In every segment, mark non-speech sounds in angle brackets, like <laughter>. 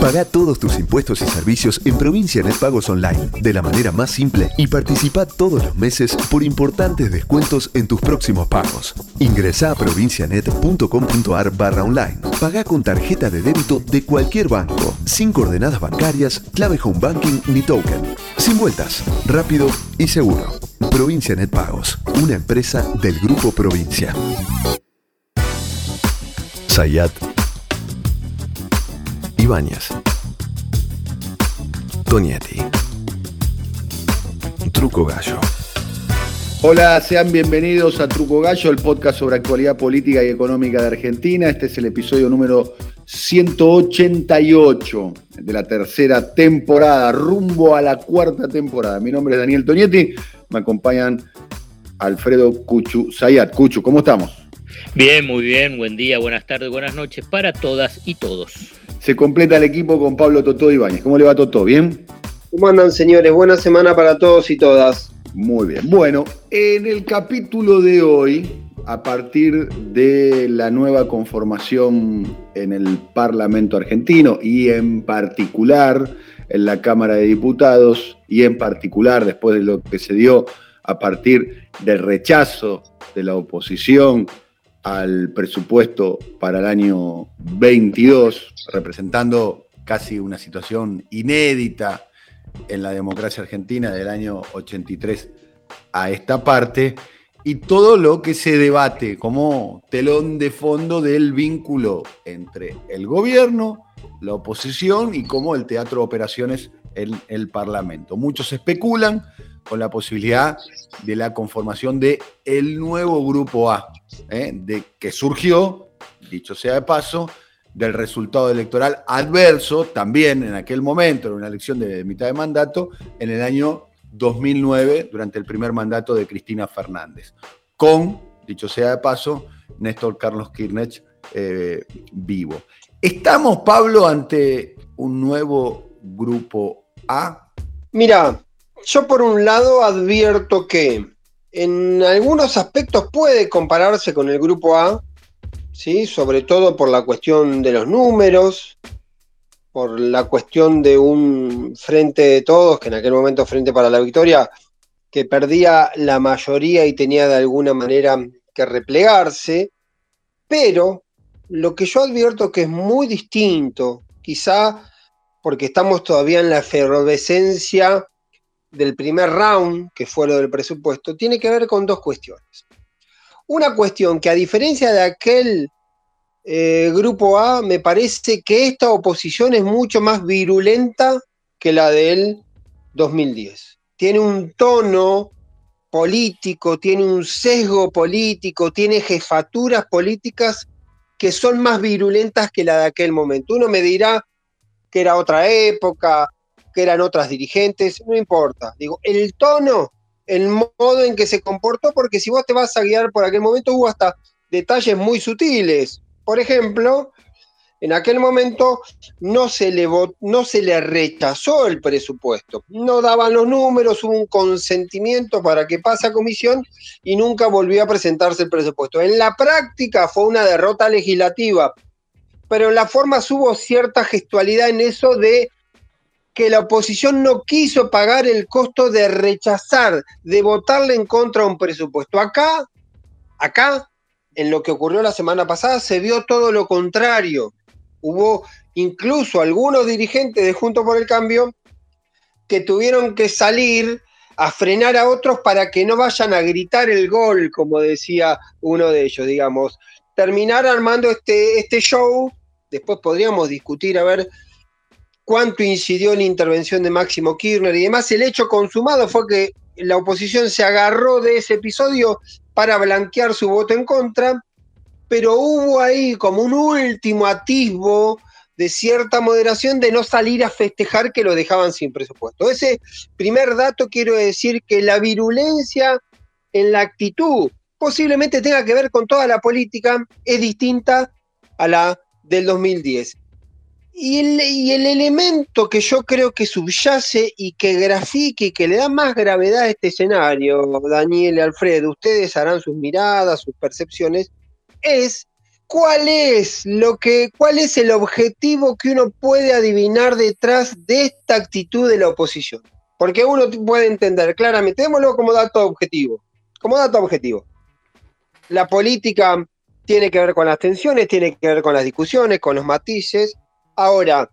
Paga todos tus impuestos y servicios en Provincia Net Pagos Online de la manera más simple y participa todos los meses por importantes descuentos en tus próximos pagos. Ingresa a provincianet.com.ar barra online. Paga con tarjeta de débito de cualquier banco, sin coordenadas bancarias, clave home banking ni token. Sin vueltas, rápido y seguro. Provincia Net Pagos, una empresa del Grupo Provincia. Sayat Ibáñez Tonietti Truco Gallo Hola, sean bienvenidos a Truco Gallo, el podcast sobre actualidad política y económica de Argentina. Este es el episodio número 188 de la tercera temporada, rumbo a la cuarta temporada. Mi nombre es Daniel Tonietti, me acompañan Alfredo Cuchu Sayat. Cuchu, ¿cómo estamos? Bien, muy bien, buen día, buenas tardes, buenas noches para todas y todos. Se completa el equipo con Pablo Totó Ibáñez. ¿Cómo le va Totó? ¿Bien? ¿Cómo andan señores? Buena semana para todos y todas. Muy bien. Bueno, en el capítulo de hoy, a partir de la nueva conformación en el Parlamento argentino y en particular en la Cámara de Diputados y en particular después de lo que se dio a partir del rechazo de la oposición al presupuesto para el año 22, representando casi una situación inédita en la democracia argentina del año 83 a esta parte, y todo lo que se debate como telón de fondo del vínculo entre el gobierno, la oposición y cómo el teatro de operaciones en el Parlamento. Muchos especulan con la posibilidad de la conformación de el nuevo grupo A, ¿eh? de que surgió, dicho sea de paso, del resultado electoral adverso también en aquel momento, en una elección de mitad de mandato, en el año 2009, durante el primer mandato de Cristina Fernández, con, dicho sea de paso, Néstor Carlos Kirchner eh, vivo. ¿Estamos, Pablo, ante un nuevo grupo A? Mira, yo por un lado advierto que en algunos aspectos puede compararse con el grupo A, ¿sí? sobre todo por la cuestión de los números, por la cuestión de un frente de todos, que en aquel momento frente para la victoria, que perdía la mayoría y tenía de alguna manera que replegarse, pero lo que yo advierto que es muy distinto, quizá porque estamos todavía en la efervescencia del primer round, que fue lo del presupuesto, tiene que ver con dos cuestiones. Una cuestión que a diferencia de aquel eh, grupo A, me parece que esta oposición es mucho más virulenta que la del 2010. Tiene un tono político, tiene un sesgo político, tiene jefaturas políticas que son más virulentas que la de aquel momento. Uno me dirá que era otra época, que eran otras dirigentes, no importa. Digo, el tono, el modo en que se comportó, porque si vos te vas a guiar por aquel momento, hubo hasta detalles muy sutiles. Por ejemplo, en aquel momento no se, le no se le rechazó el presupuesto, no daban los números, hubo un consentimiento para que pase a comisión y nunca volvió a presentarse el presupuesto. En la práctica fue una derrota legislativa, pero en la forma hubo cierta gestualidad en eso de que la oposición no quiso pagar el costo de rechazar, de votarle en contra a un presupuesto. Acá, acá, en lo que ocurrió la semana pasada, se vio todo lo contrario. Hubo incluso algunos dirigentes de Juntos por el Cambio que tuvieron que salir a frenar a otros para que no vayan a gritar el gol, como decía uno de ellos, digamos. Terminar armando este, este show, después podríamos discutir a ver cuánto incidió la intervención de Máximo Kirchner y demás. El hecho consumado fue que la oposición se agarró de ese episodio para blanquear su voto en contra, pero hubo ahí como un último atisbo de cierta moderación de no salir a festejar que lo dejaban sin presupuesto. Ese primer dato quiero decir que la virulencia en la actitud posiblemente tenga que ver con toda la política, es distinta a la del 2010. Y el, elemento que yo creo que subyace y que grafique y que le da más gravedad a este escenario, Daniel y Alfredo, ustedes harán sus miradas, sus percepciones, es ¿cuál es lo que, cuál es el objetivo que uno puede adivinar detrás de esta actitud de la oposición? Porque uno puede entender claramente, démoslo como dato objetivo, como dato objetivo. La política tiene que ver con las tensiones, tiene que ver con las discusiones, con los matices. Ahora,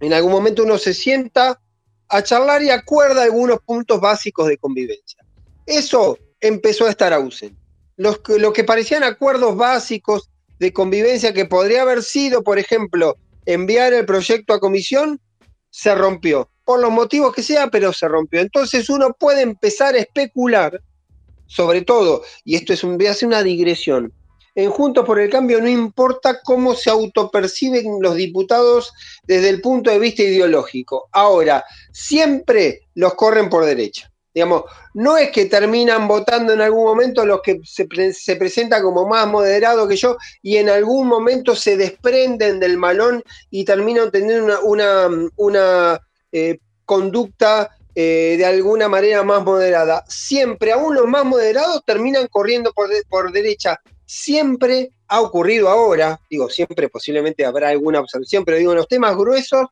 en algún momento uno se sienta a charlar y acuerda algunos puntos básicos de convivencia. Eso empezó a estar ausente. Lo que parecían acuerdos básicos de convivencia que podría haber sido, por ejemplo, enviar el proyecto a comisión, se rompió. Por los motivos que sea, pero se rompió. Entonces uno puede empezar a especular, sobre todo, y esto es un, voy una digresión, en Juntos por el Cambio no importa cómo se autoperciben los diputados desde el punto de vista ideológico. Ahora, siempre los corren por derecha. Digamos, no es que terminan votando en algún momento los que se, se presentan como más moderados que yo y en algún momento se desprenden del malón y terminan teniendo una, una, eh, conducta eh, de alguna manera más moderada. Siempre, aún los más moderados terminan corriendo por, por derecha. Siempre ha ocurrido ahora, digo, siempre posiblemente habrá alguna observación, pero digo, en los temas gruesos,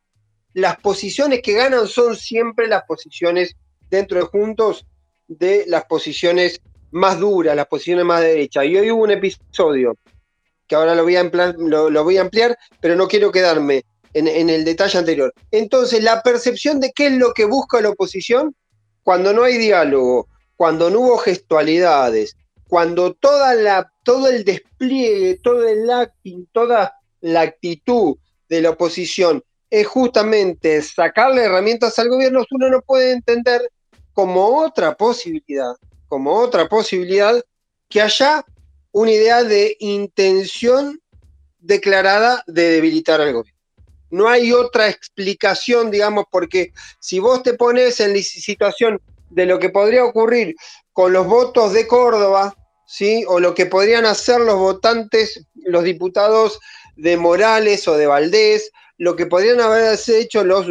las posiciones que ganan son siempre las posiciones dentro de Juntos de las posiciones más duras, las posiciones más derechas. Y hoy hubo un episodio que ahora lo voy a, lo, voy a ampliar, pero no quiero quedarme en, en, el detalle anterior. Entonces, la percepción de qué es lo que busca la oposición cuando no hay diálogo, cuando no hubo gestualidades, cuando toda la, todo el despliegue, todo el acting, toda la actitud de la oposición es justamente sacarle herramientas al gobierno, uno no puede entender como otra posibilidad, como otra posibilidad, que haya una idea de intención declarada de debilitar al gobierno. No hay otra explicación, digamos, porque si vos te pones en la situación de lo que podría ocurrir con los votos de Córdoba, ¿sí? o lo que podrían hacer los votantes, los diputados de Morales o de Valdés, lo que podrían haber hecho los,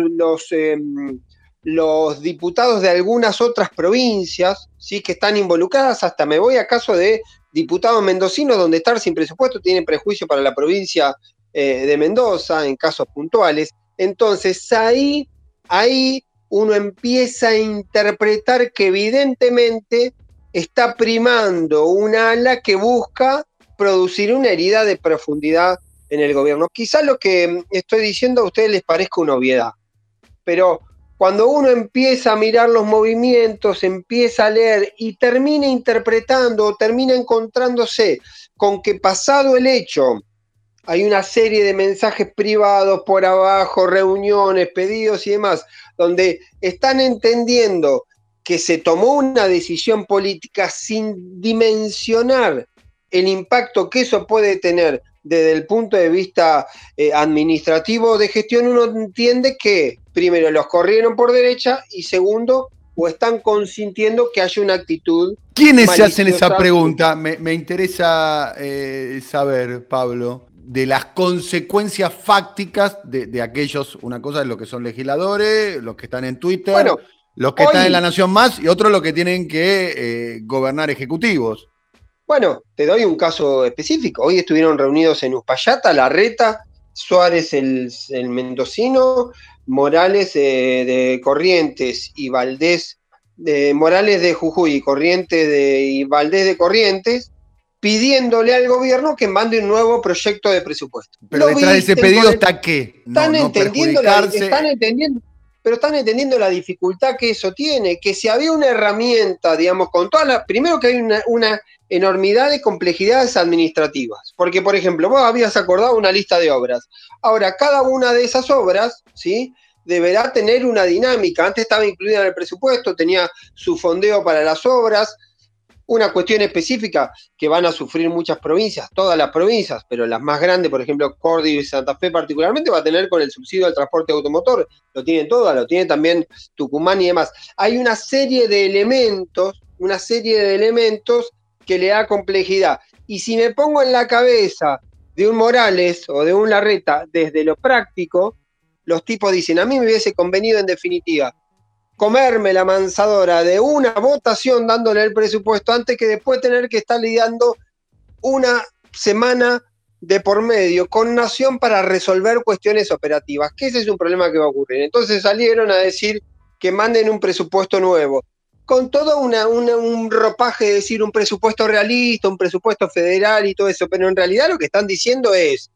em, los diputados de algunas otras provincias, ¿sí? que están involucradas, hasta me voy a caso de diputados mendocinos, donde estar sin presupuesto tiene prejuicio para la provincia eh, de Mendoza, en casos puntuales. Entonces ahí, ahí uno empieza a interpretar que evidentemente está primando una ala que busca producir una herida de profundidad en el gobierno. Quizás lo que estoy diciendo a ustedes les parezca una obviedad, pero cuando uno empieza a mirar los movimientos, empieza a leer y termina interpretando o termina encontrándose con que pasado el hecho hay una serie de mensajes privados por abajo, reuniones, pedidos y demás, donde están entendiendo que se tomó una decisión política sin dimensionar el impacto que eso puede tener desde el punto de vista eh, administrativo de gestión, uno entiende que primero los corrieron por derecha y segundo, o están consintiendo que haya una actitud. ¿Quiénes se hacen esa pregunta? Me, interesa eh, saber, Pablo, de las consecuencias fácticas de, aquellos, una cosa es lo que son legisladores, los que están en Twitter, los que están en La Nación Más y otros los que tienen que eh, gobernar ejecutivos. Bueno, te doy un caso específico. Hoy estuvieron reunidos en Uspallata, Larreta, Suárez el, mendocino, Morales de Corrientes y Valdés, de Morales de Jujuy y Corrientes de, y Valdés de Corrientes, pidiéndole al gobierno que mande un nuevo proyecto de presupuesto. Pero detrás de ese pedido está qué? Están, entendiendo están entendiendo pero están entendiendo la dificultad que eso tiene, que si había una herramienta, digamos, con todas las, primero que hay una, una, enormidad de complejidades administrativas, porque por ejemplo, vos habías acordado una lista de obras, ahora cada una de esas obras, ¿sí? Deberá tener una dinámica, antes estaba incluida en el presupuesto, tenía su fondeo para las obras, una cuestión específica que van a sufrir muchas provincias, todas las provincias, pero las más grandes, por ejemplo, Córdoba y Santa Fe particularmente, va a tener con el subsidio al transporte automotor. Lo tienen todas, lo tiene también Tucumán y demás. Hay una serie de elementos, una serie de elementos que le da complejidad. Y si me pongo en la cabeza de un Morales o de un Larreta desde lo práctico, los tipos dicen, a mí me hubiese convenido en definitiva comerme la mansadora de una votación dándole el presupuesto antes que después tener que estar lidiando una semana de por medio con Nación para resolver cuestiones operativas, que ese es un problema que va a ocurrir. Entonces salieron a decir que manden un presupuesto nuevo, con todo un ropaje de decir un presupuesto realista, un presupuesto federal y todo eso, pero en realidad lo que están diciendo es,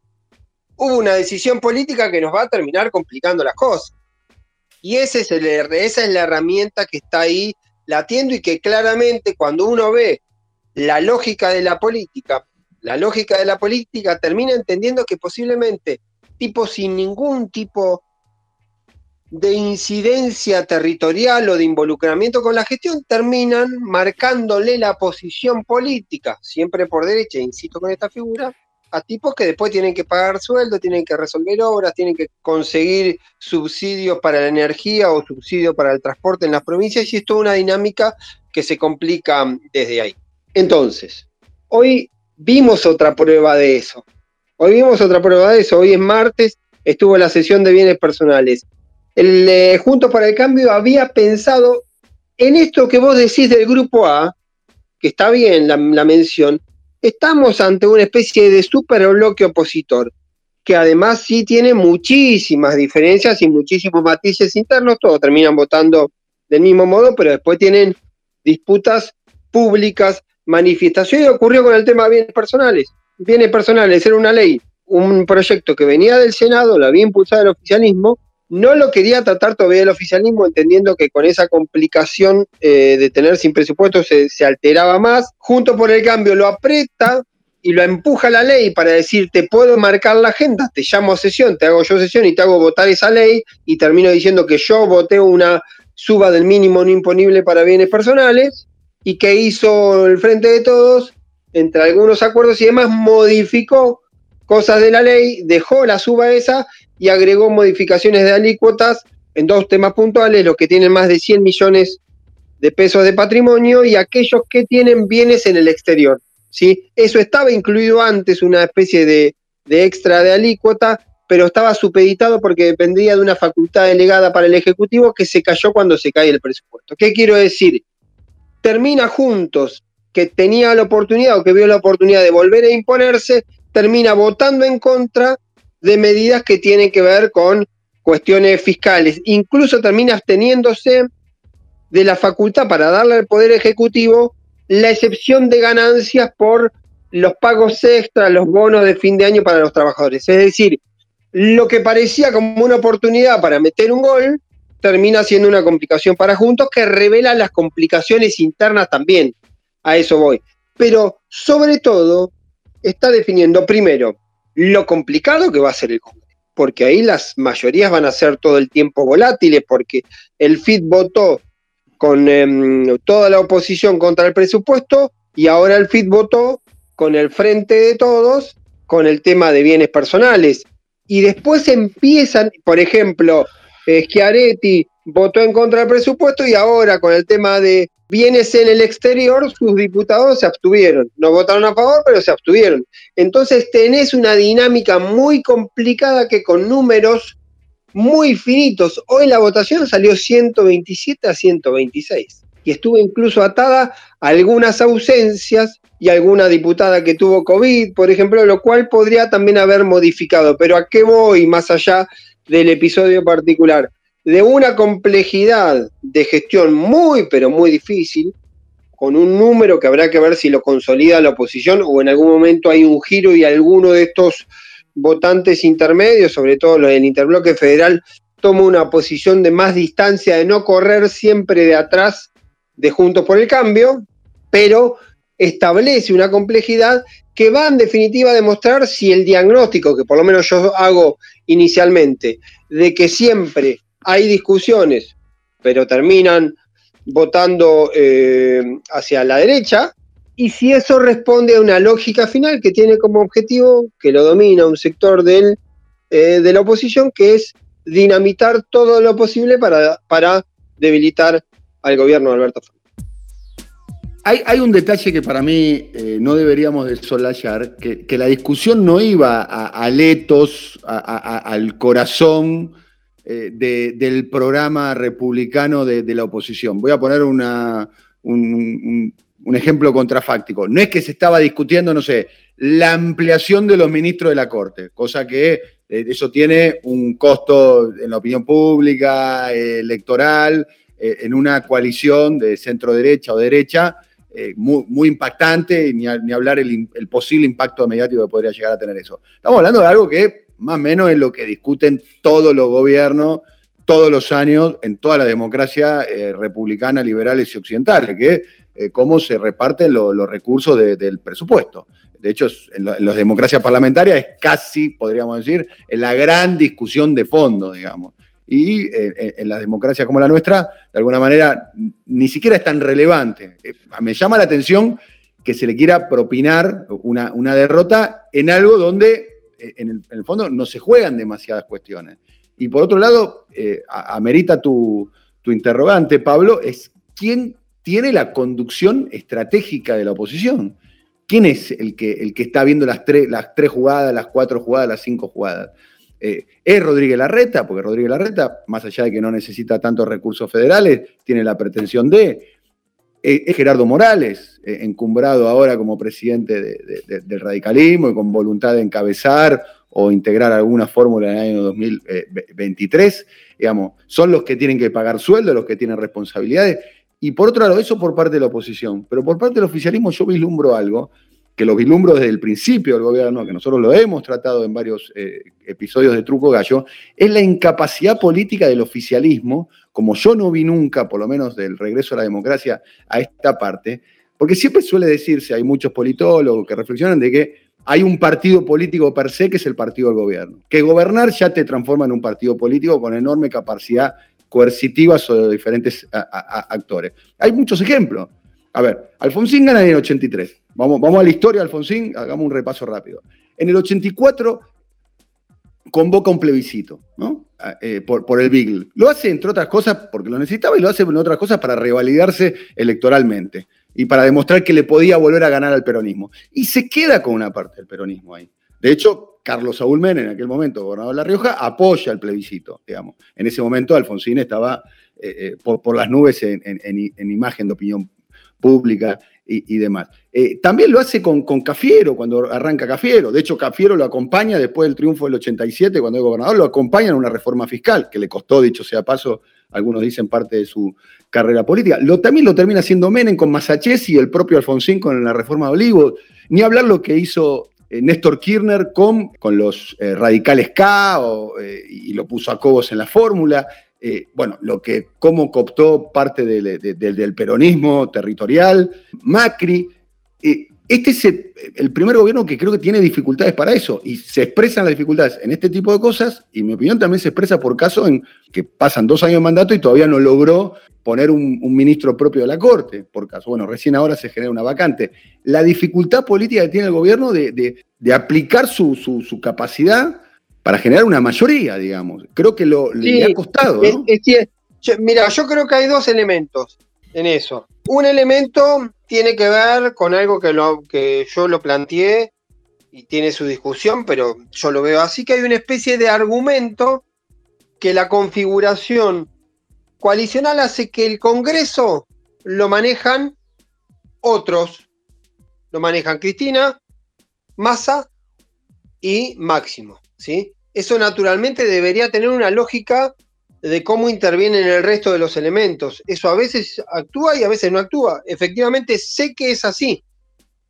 hubo una decisión política que nos va a terminar complicando las cosas. Y ese es el, esa es la herramienta que está ahí latiendo y que claramente cuando uno ve la lógica de la política, la lógica de la política termina entendiendo que posiblemente tipos sin ningún tipo de incidencia territorial o de involucramiento con la gestión terminan marcándole la posición política, siempre por derecha, insisto con esta figura, a tipos que después tienen que pagar sueldo, tienen que resolver obras, tienen que conseguir subsidios para la energía o subsidios para el transporte en las provincias y es toda una dinámica que se complica desde ahí. Entonces, hoy vimos otra prueba de eso. Hoy vimos otra prueba de eso. Hoy es martes, estuvo la sesión de bienes personales. El eh, Juntos para el Cambio había pensado en esto que vos decís del grupo A, que está bien la mención, estamos ante una especie de super bloque opositor, que además sí tiene muchísimas diferencias y muchísimos matices internos, todos terminan votando del mismo modo, pero después tienen disputas públicas, manifestaciones, ocurrió con el tema de bienes personales. Bienes personales era una ley, un proyecto que venía del Senado, lo había impulsado el oficialismo, no lo quería tratar todavía el oficialismo, entendiendo que con esa complicación eh, de tener sin presupuesto se, alteraba más. Junto por el cambio lo aprieta y lo empuja la ley para decir, te puedo marcar la agenda, te llamo a sesión, te hago yo sesión y te hago votar esa ley y termino diciendo que yo voté una suba del mínimo no imponible para bienes personales y que hizo el Frente de Todos, entre algunos acuerdos y demás, modificó cosas de la ley, dejó la suba esa y agregó modificaciones de alícuotas en dos temas puntuales, los que tienen más de 100 millones de pesos de patrimonio y aquellos que tienen bienes en el exterior. ¿sí? Eso estaba incluido antes, una especie de, de extra de alícuota, pero estaba supeditado porque dependía de una facultad delegada para el Ejecutivo que se cayó cuando se cae el presupuesto. ¿Qué quiero decir? Termina juntos, que tenía la oportunidad o que vio la oportunidad de volver a imponerse, termina votando en contra de medidas que tienen que ver con cuestiones fiscales. Incluso termina absteniéndose de la facultad para darle al Poder Ejecutivo la excepción de ganancias por los pagos extra, los bonos de fin de año para los trabajadores. Es decir, lo que parecía como una oportunidad para meter un gol, termina siendo una complicación para Juntos que revela las complicaciones internas también. A eso voy. Pero sobre todo está definiendo primero lo complicado que va a ser el Congreso, porque ahí las mayorías van a ser todo el tiempo volátiles, porque el FIT votó con em, toda la oposición contra el presupuesto y ahora el FIT votó con el frente de todos con el tema de bienes personales. Y después empiezan, por ejemplo, Schiaretti votó en contra del presupuesto y ahora con el tema de bienes en el exterior, sus diputados se abstuvieron. No votaron a favor, pero se abstuvieron. Entonces tenés una dinámica muy complicada que con números muy finitos. Hoy la votación salió 127 a 126 y estuvo incluso atada a algunas ausencias y alguna diputada que tuvo COVID, por ejemplo, lo cual podría también haber modificado. Pero ¿a qué voy más allá del episodio particular? De una complejidad de gestión muy, pero muy difícil, con un número que habrá que ver si lo consolida la oposición o en algún momento hay un giro y alguno de estos votantes intermedios, sobre todo los del interbloque federal, toma una posición de más distancia, de no correr siempre de atrás de Juntos por el Cambio, pero establece una complejidad que va en definitiva a demostrar si el diagnóstico, que por lo menos yo hago inicialmente, de que siempre hay discusiones, pero terminan votando eh, hacia la derecha, y si eso responde a una lógica final que tiene como objetivo, que lo domina un sector eh, de la oposición, que es dinamitar todo lo posible para, debilitar al gobierno de Alberto Fernández. Hay, un detalle que para mí eh, no deberíamos desolayar, que, la discusión no iba a letos, al corazón eh, del programa republicano de, la oposición. Voy a poner un, ejemplo contrafáctico. No es que se estaba discutiendo, no sé, la ampliación de los ministros de la Corte, cosa que eh, eso tiene un costo en la opinión pública, electoral, eh, en una coalición de centro derecha o derecha, muy, impactante, ni, ni hablar el, el, posible impacto mediático que podría llegar a tener eso. Estamos hablando de algo que más o menos es lo que discuten todos los gobiernos todos los años en toda la democracia republicana, liberales y occidentales, que es cómo se reparten los recursos del presupuesto. De hecho, en, las democracias parlamentarias es casi, podríamos decir, la gran discusión de fondo, digamos. Y eh, en la democracia como la nuestra, de alguna manera, ni siquiera es tan relevante. Eh, me llama la atención que se le quiera propinar una, derrota en algo donde, eh, en el, fondo, no se juegan demasiadas cuestiones. Y por otro lado, amerita tu, tu interrogante, Pablo, es quién tiene la conducción estratégica de la oposición. ¿Quién es el que, el que está viendo las, tres, las tres jugadas, las cuatro jugadas, las cinco jugadas? Eh, es Rodríguez Larreta, porque Rodríguez Larreta, más allá de que no necesita tantos recursos federales, tiene la pretensión de. Eh, es Gerardo Morales, eh, encumbrado ahora como presidente del radicalismo y con voluntad de encabezar o integrar alguna fórmula en el año 2023. Digamos, son los que tienen que pagar sueldo, los que tienen responsabilidades. Y por otro lado, eso por parte de la oposición. Pero por parte del oficialismo yo vislumbro algo, que lo vislumbro desde el principio del gobierno, que nosotros lo hemos tratado en varios eh, episodios de Truco Gallo, es la incapacidad política del oficialismo, como yo no vi nunca, por lo menos del regreso a la democracia, a esta parte, porque siempre suele decirse, hay muchos politólogos que reflexionan de que hay un partido político per se que es el partido del gobierno. Que gobernar ya te transforma en un partido político con enorme capacidad coercitivas o de diferentes actores. Hay muchos ejemplos. A ver, Alfonsín gana en el 83. Vamos, vamos a la historia Alfonsín, hagamos un repaso rápido. En el 84 convoca un plebiscito, ¿no? Eh, por, el Beagle. Lo hace, entre otras cosas, porque lo necesitaba y lo hace, entre otras cosas, para revalidarse electoralmente y para demostrar que le podía volver a ganar al peronismo. Y se queda con una parte del peronismo ahí. De hecho, Carlos Saúl Menem, en aquel momento gobernador de La Rioja, apoya el plebiscito, digamos. En ese momento Alfonsín estaba eh, eh, por, las nubes en, imagen de opinión pública y, demás. Eh, también lo hace con, Cafiero, cuando arranca Cafiero. De hecho, Cafiero lo acompaña después del triunfo del 87, cuando es gobernador, lo acompaña en una reforma fiscal, que le costó, dicho sea paso, algunos dicen parte de su carrera política. Lo, también lo termina haciendo Menem con Masachés y el propio Alfonsín con la reforma de Olivos. Ni hablar lo que hizo eh, Néstor Kirchner con, con los eh, radicales K y lo puso a Cobos en la fórmula. Bueno, lo que, cómo cooptó parte del peronismo territorial, Macri. este es el, primer gobierno que creo que tiene dificultades para eso y se expresan las dificultades en este tipo de cosas y mi opinión también se expresa por caso en que pasan dos años de mandato y todavía no logró poner un, ministro propio de la Corte, por caso. Bueno, recién ahora se genera una vacante. La dificultad política que tiene el gobierno de, aplicar su, capacidad para generar una mayoría, digamos. Creo que lo, le ha costado. ¿no? mira, yo creo que hay dos elementos en eso. Un elemento tiene que ver con algo que, lo, que yo lo planteé y tiene su discusión, pero yo lo veo así, que hay una especie de argumento que la configuración coalicional hace que el Congreso lo manejan otros. Lo manejan Cristina, Massa y Máximo. ¿Sí? Eso naturalmente debería tener una lógica de cómo intervienen el resto de los elementos. Eso a veces actúa y a veces no actúa. Efectivamente sé que es así,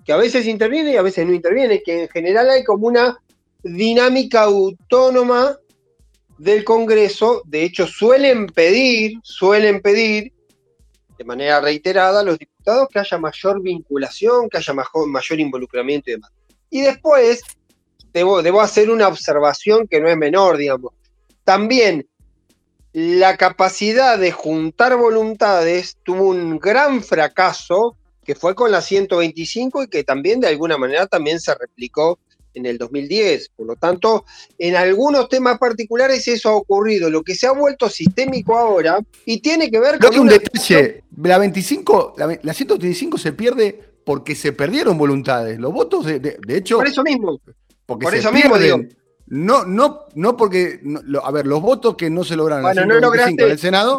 que a veces interviene y a veces no interviene, que en general hay como una dinámica autónoma del Congreso, de hecho, suelen pedir, suelen pedir de manera reiterada a los diputados que haya mayor vinculación, que haya mayor, involucramiento y demás. Y después, debo, debo hacer una observación que no es menor, digamos. También la capacidad de juntar voluntades tuvo un gran fracaso que fue con la 125 y que también de alguna manera también se replicó en el 2010. Por lo tanto, en algunos temas particulares eso ha ocurrido. Lo que se ha vuelto sistémico ahora y tiene que ver con. un detalle. La 25, la, 135 se pierde porque se perdieron voluntades. Los votos, de, hecho. Por eso mismo. Porque por eso mismo digo. No, no, no porque, a ver, los votos que no se lograron bueno, en el Senado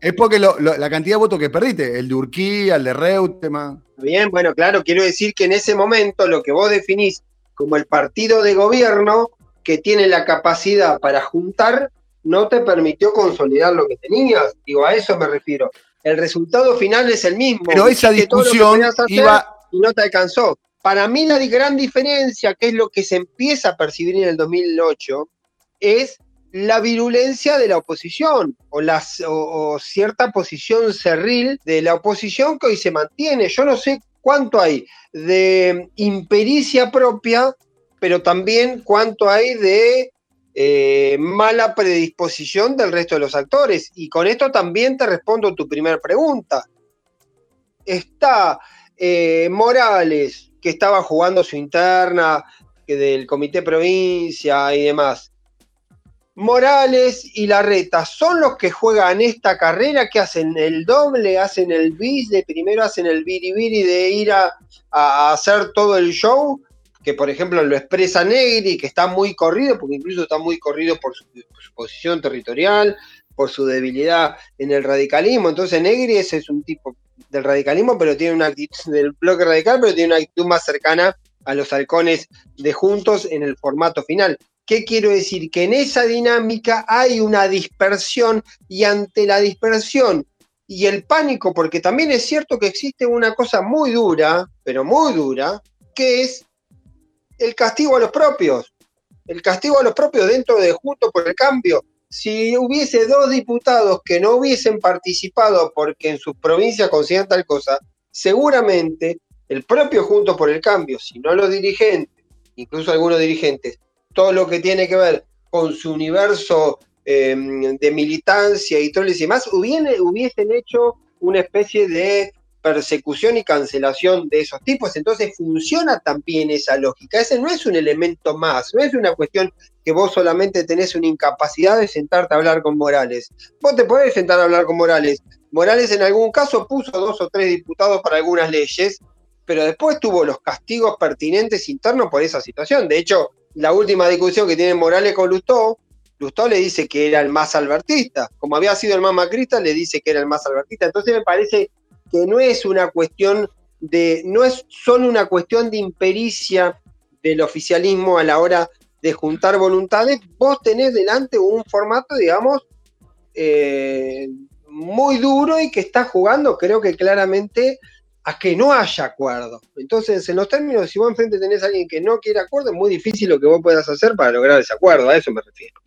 es porque la cantidad de votos que perdiste, el de Urquía, el de Reutemann. Bien, bueno, claro, quiero decir que en ese momento lo que vos definís como el partido de gobierno que tiene la capacidad para juntar, no te permitió consolidar lo que tenías. Digo, a eso me refiero. El resultado final es el mismo. Pero esa discusión iba... Y no te alcanzó. Para mí la gran diferencia, que es lo que se empieza a percibir en el 2008, es la virulencia de la oposición o, o, cierta posición cerril de la oposición que hoy se mantiene. Yo no sé cuánto hay de impericia propia, pero también cuánto hay de eh, mala predisposición del resto de los actores. Y con esto también te respondo tu primera pregunta. Está eh, Morales, que estaba jugando su interna del comité provincia y demás. Morales y Larreta son los que juegan esta carrera, que hacen el doble, hacen el bis, de primero hacen el biribiri de ir a, hacer todo el show, que por ejemplo lo expresa Negri, que está muy corrido, porque incluso está muy corrido por su, posición territorial, por su debilidad en el radicalismo. Entonces Negri ese es un tipo del radicalismo, pero tiene una actitud del bloque radical, pero tiene una actitud más cercana a los halcones de Juntos en el formato final. ¿Qué quiero decir? Que en esa dinámica hay una dispersión y ante la dispersión y el pánico, porque también es cierto que existe una cosa muy dura, pero muy dura, que es el castigo a los propios. El castigo a los propios dentro de Juntos por el Cambio si hubiese dos diputados que no hubiesen participado porque en sus provincias consideran tal cosa, seguramente el propio Juntos por el Cambio, si no los dirigentes, incluso algunos dirigentes, todo lo que tiene que ver con su universo em, de militancia y todo y demás, hubiesen hecho una especie de persecución y cancelación de esos tipos. Entonces funciona también esa lógica. Ese no es un elemento más, no es una cuestión que vos solamente tenés una incapacidad de sentarte a hablar con Morales. Vos te podés sentar a hablar con Morales. Morales en algún caso puso dos o tres diputados para algunas leyes, pero después tuvo los castigos pertinentes internos por esa situación. De hecho, la última discusión que tiene Morales con Lustó, Lustó le dice que era el más albertista. Como había sido el más macrista, le dice que era el más albertista. Entonces me parece que no es una cuestión de, no es solo una cuestión de impericia del oficialismo a la hora de juntar voluntades, vos tenés delante un formato, digamos, eh, muy duro y que está jugando, creo que claramente, a que no haya acuerdo. Entonces, en los términos, si vos enfrente tenés a alguien que no quiere acuerdo, es muy difícil lo que vos puedas hacer para lograr ese acuerdo, a eso me refiero.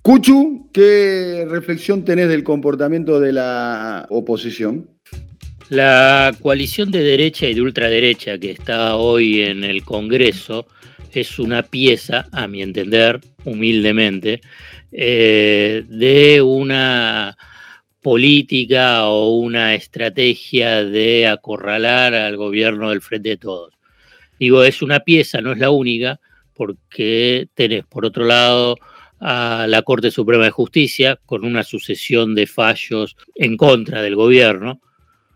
Cuchu, ¿qué reflexión tenés del comportamiento de la oposición? La coalición de derecha y de ultraderecha que está hoy en el Congreso es una pieza, a mi entender, humildemente, eh, de una política o una estrategia de acorralar al gobierno del Frente de Todos. Digo, es una pieza, no es la única, porque tenés, por otro lado, a la Corte Suprema de Justicia con una sucesión de fallos en contra del gobierno,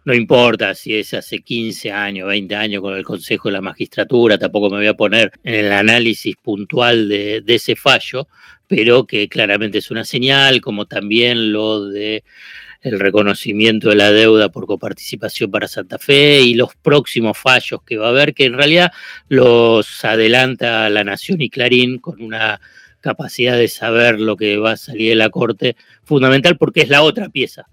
no importa si es hace 15 años, 20 años con el Consejo de la Magistratura, tampoco me voy a poner en el análisis puntual de, ese fallo, pero que claramente es una señal, como también lo de el reconocimiento de la deuda por coparticipación para Santa Fe y los próximos fallos que va a haber, que en realidad los adelanta la Nación y Clarín con una capacidad de saber lo que va a salir de la Corte fundamental porque es la otra pieza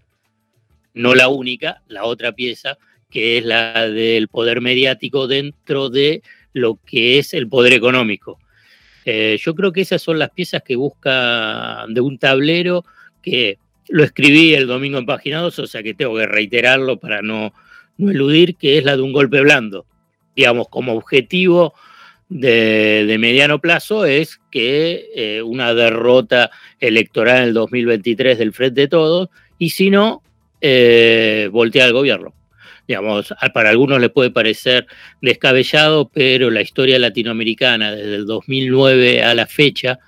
no la única, la otra pieza, que es la del poder mediático dentro de lo que es el poder económico. Eh, yo creo que esas son las piezas que busca de un tablero que lo escribí el domingo en Página 2, o sea que tengo que reiterarlo para no, eludir, que es la de un golpe blando. Digamos, como objetivo de, mediano plazo es que eh, una derrota electoral en el 2023 del Frente de Todos, y si no, eh, voltear al gobierno. Digamos, para algunos les puede parecer descabellado, pero la historia latinoamericana desde el 2009 a la fecha,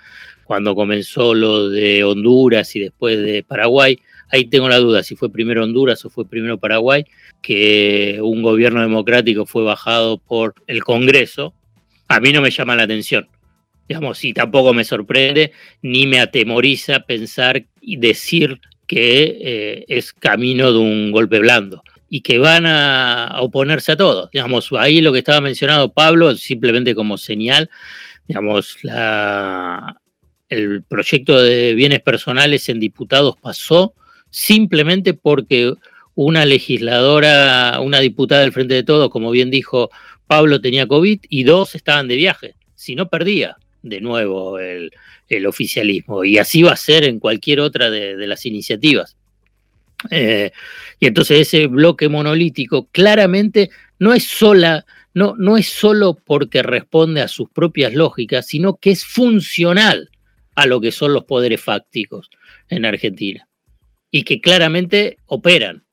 cuando comenzó lo de Honduras y después de Paraguay, ahí tengo la duda si fue primero Honduras o fue primero Paraguay, que un gobierno democrático fue bajado por el Congreso, a mí no me llama la atención. Digamos, y tampoco me sorprende ni me atemoriza pensar y decir que eh, es camino de un golpe blando y que van a, oponerse a todo. Digamos, ahí lo que estaba mencionado Pablo, simplemente como señal, digamos, la, el proyecto de bienes personales en diputados pasó simplemente porque una legisladora, una diputada del Frente de Todos, como bien dijo Pablo, tenía COVID y dos estaban de viaje. Si no, perdía de nuevo el, oficialismo. Y así va a ser en cualquier otra de, las iniciativas. Eh, y entonces ese bloque monolítico claramente no es sola, no, no es solo porque responde a sus propias lógicas, sino que es funcional a lo que son los poderes fácticos en Argentina. Y que claramente operan,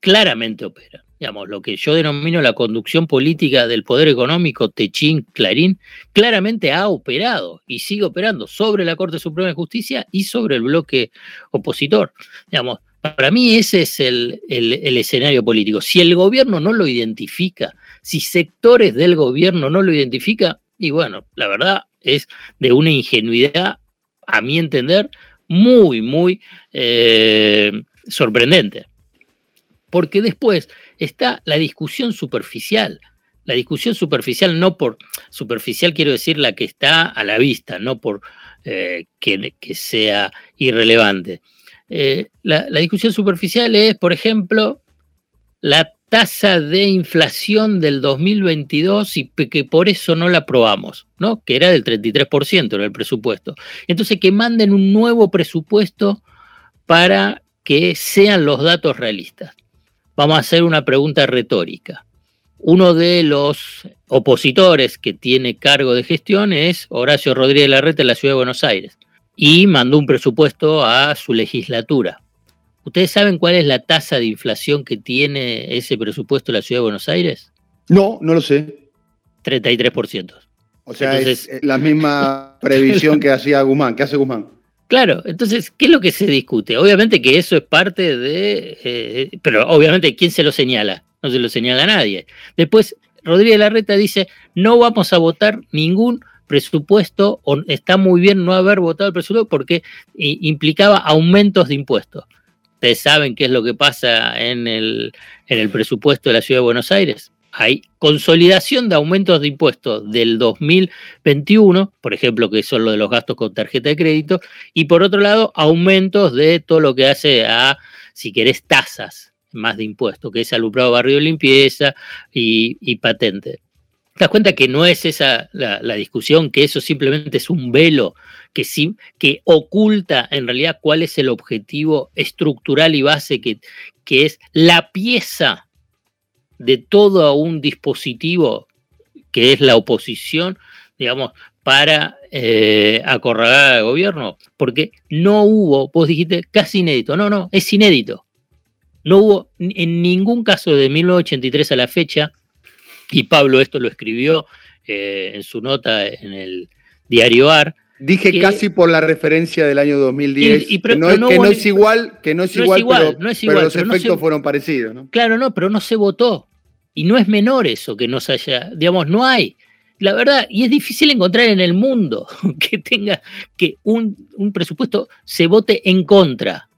claramente operan. Lo que yo denomino la conducción política del poder económico, Techín, Clarín, claramente ha operado y sigue operando sobre la Corte Suprema de Justicia y sobre el bloque opositor. Digamos, para mí ese es el, el, escenario político. Si el gobierno no lo identifica, si sectores del gobierno no lo identifican, y bueno, la verdad es de una ingenuidad, a mi entender, muy, muy eh, sorprendente. Porque después está la discusión superficial. La discusión superficial, no por superficial quiero decir la que está a la vista, no por eh, que, sea irrelevante eh, la, discusión superficial es, por ejemplo, la tasa de inflación del 2022 y que por eso no la aprobamos, ¿no? Que era del 33% en el presupuesto. Entonces, que manden un nuevo presupuesto para que sean los datos realistas. Vamos a hacer una pregunta retórica. Uno de los opositores que tiene cargo de gestión es Horacio Rodríguez Larreta en la Ciudad de Buenos Aires y mandó un presupuesto a su legislatura. ¿Ustedes saben cuál es la tasa de inflación que tiene ese presupuesto de la Ciudad de Buenos Aires? No, no lo sé. 33%. O sea, es la misma <laughs> previsión que hacía Guzmán. ¿Qué hace Guzmán? Claro, entonces, ¿qué es lo que se discute? Obviamente que eso es parte de... Eh, pero obviamente, ¿quién se lo señala? No se lo señala a nadie. Después, Rodríguez Larreta dice, no vamos a votar ningún presupuesto, o está muy bien no haber votado el presupuesto porque implicaba aumentos de impuestos. Ustedes saben qué es lo que pasa en el, en el presupuesto de la Ciudad de Buenos Aires. Hay consolidación de aumentos de impuestos del 2021, por ejemplo, que son lo de los gastos con tarjeta de crédito, y por otro lado, aumentos de todo lo que hace a, si querés, tasas más de impuestos, que es alumbrado barrio de limpieza y, patente. ¿Te das cuenta que no es esa la, discusión, que eso simplemente es un velo que, que oculta en realidad cuál es el objetivo estructural y base que, que es la pieza de todo un dispositivo que es la oposición, digamos, para eh, acorralar al gobierno? Porque no hubo, vos dijiste, casi inédito. No, no, es inédito. No hubo en ningún caso de 1983 a la fecha y Pablo esto lo escribió eh, en su nota en el diario AR. Dije casi por la referencia del año 2010, que, no, es igual, que no es igual, pero, los efectos fueron parecidos. Claro, no, pero no se votó. Y no es menor eso que no se haya, digamos, no hay. La verdad, y es difícil encontrar en el mundo <laughs> que tenga que un, un presupuesto se vote en contra.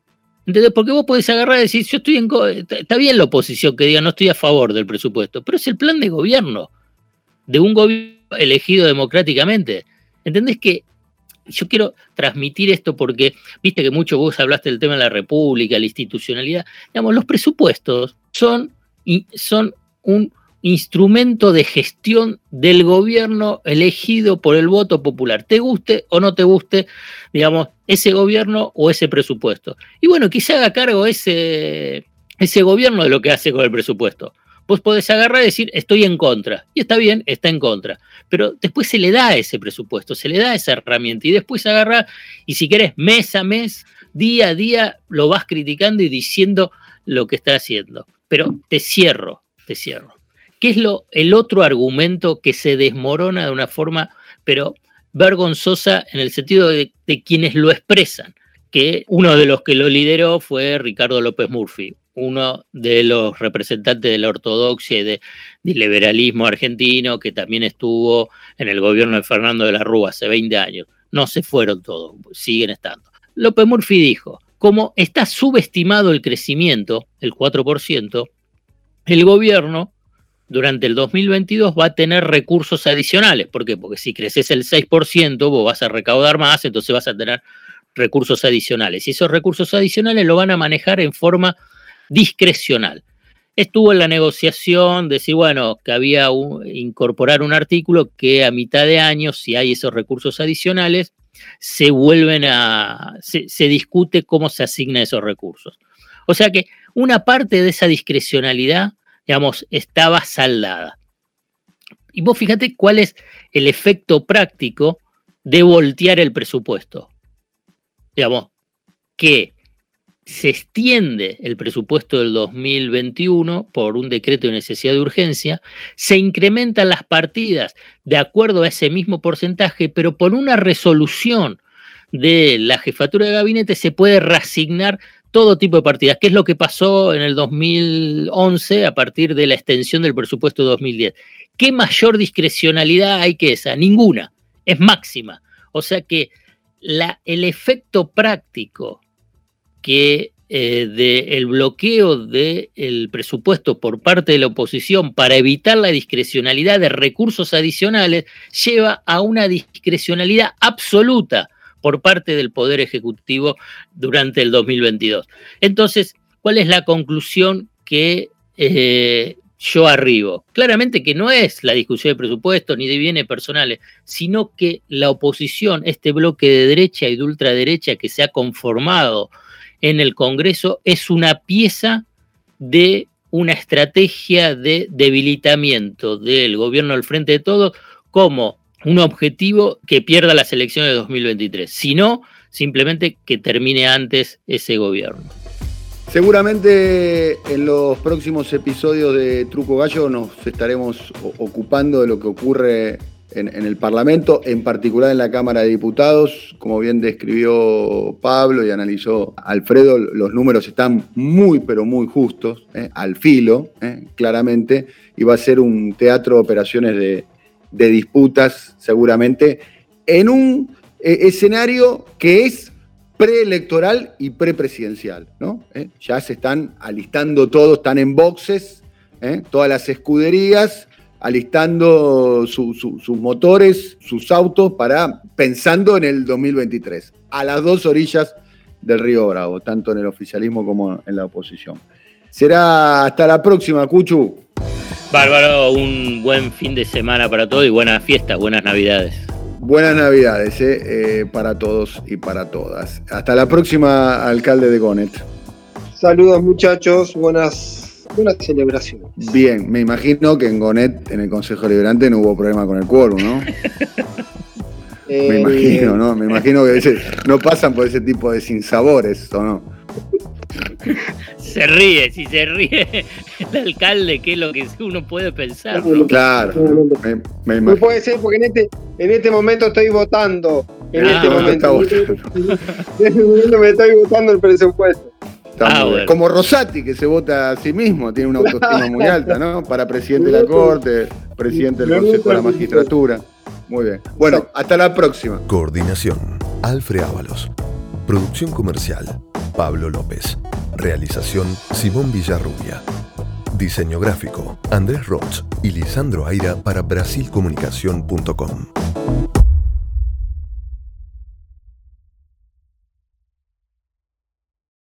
¿Entendés? Porque vos podés agarrar y decir, yo estoy en. Está bien la oposición que diga, no estoy a favor del presupuesto, pero es el plan de gobierno de un gobierno elegido democráticamente. ¿Entendés que yo quiero transmitir esto porque, viste que mucho vos hablaste del tema de la república, la institucionalidad. Digamos, los presupuestos son, son un instrumento de gestión del gobierno elegido por el voto popular, te guste o no te guste, digamos, ese gobierno o ese presupuesto. Y bueno, que haga cargo ese, ese gobierno de lo que hace con el presupuesto. Vos podés agarrar y decir, estoy en contra. Y está bien, está en contra. Pero después se le da ese presupuesto, se le da esa herramienta. Y después agarra, y si querés, mes a mes, día a día, lo vas criticando y diciendo lo que está haciendo. Pero te cierro, te cierro. ¿Qué es lo, el otro argumento que se desmorona de una forma, pero vergonzosa en el sentido de, quienes lo expresan? Que uno de los que lo lideró fue Ricardo López Murphy. uno de los representantes de la ortodoxia y del liberalismo argentino que también estuvo en el gobierno de Fernando de la Rúa hace 20 años. No se fueron todos, siguen estando. López Murphy dijo, como está subestimado el crecimiento, el 4%, el gobierno durante el 2022 va a tener recursos adicionales. ¿Por qué? Porque si creces el 6%, vos vas a recaudar más, entonces vas a tener recursos adicionales. Y esos recursos adicionales lo van a manejar en forma discrecional. Estuvo en la negociación, decir, bueno, que había incorporar un artículo que a mitad de año, si hay esos recursos adicionales, se vuelven a, se, se discute cómo se asignan esos recursos. O sea que una parte de esa discrecionalidad, digamos, estaba saldada. Y vos fíjate cuál es el efecto práctico de voltear el presupuesto. Digamos, que se extiende el presupuesto del 2021 por un decreto de necesidad de urgencia, se incrementan las partidas de acuerdo a ese mismo porcentaje, pero por una resolución de la jefatura de gabinete se puede reasignar todo tipo de partidas, que es lo que pasó en el 2011 a partir de la extensión del presupuesto de 2010. ¿Qué mayor discrecionalidad hay que esa? Ninguna, es máxima. O sea que el efecto práctico que eh, del bloqueo del presupuesto por parte de la oposición para evitar la discrecionalidad de recursos adicionales lleva a una discrecionalidad absoluta por parte del Poder Ejecutivo durante el 2022. Entonces, ¿cuál es la conclusión que eh, yo arribo? Claramente que no es la discusión de presupuesto ni de bienes personales, sino que la oposición, este bloque de derecha y de ultraderecha que se ha conformado en el Congreso es una pieza de una estrategia de debilitamiento del gobierno al frente de todos como un objetivo que pierda las elecciones de 2023, sino simplemente que termine antes ese gobierno. Seguramente en los próximos episodios de Truco Gallo nos estaremos ocupando de lo que ocurre en, el Parlamento, en particular en la Cámara de Diputados. Como bien describió Pablo y analizó Alfredo, los números están muy, pero muy justos, eh, al filo, eh, claramente, y va a ser un teatro de operaciones de, disputas, seguramente, en un eh, escenario que es preelectoral y prepresidencial. ¿no? Ya se están alistando todos, están en boxes, todas las escuderías alistando sus motores, sus autos, para pensando en el 2023, a las dos orillas del río Bravo, tanto en el oficialismo como en la oposición. Será hasta la próxima, Cuchu. Bárbaro, un buen fin de semana para todos y buenas fiestas, buenas navidades. Buenas navidades eh, eh, para todos y para todas. Hasta la próxima, alcalde de Gonet. Saludos muchachos, buenas una celebración. Bien, me imagino que en Gonet, en el Consejo Liberante, no hubo problema con el quórum, ¿no? <laughs> me eh, imagino, ¿no? Me imagino que no pasan por ese tipo de sinsabores, ¿o no? <laughs> Se ríe, si se ríe el alcalde, que es lo que uno puede pensar. Claro, me, No puede ser porque en este, en este momento estoy votando. En ah, este momento. <laughs> en este momento me estoy votando el presupuesto. Ah, Como Rosati, que se vota a sí mismo, tiene una autoestima muy alta, ¿no? Para presidente de la Corte, presidente del Consejo de la Magistratura. Muy bien. Bueno, hasta la próxima. Coordinación. Alfred Ábalos. Producción comercial. Pablo López. Realización. Simón Villarrubia. Diseño gráfico. Andrés Roch y Lisandro Aira para brasilcomunicación.com.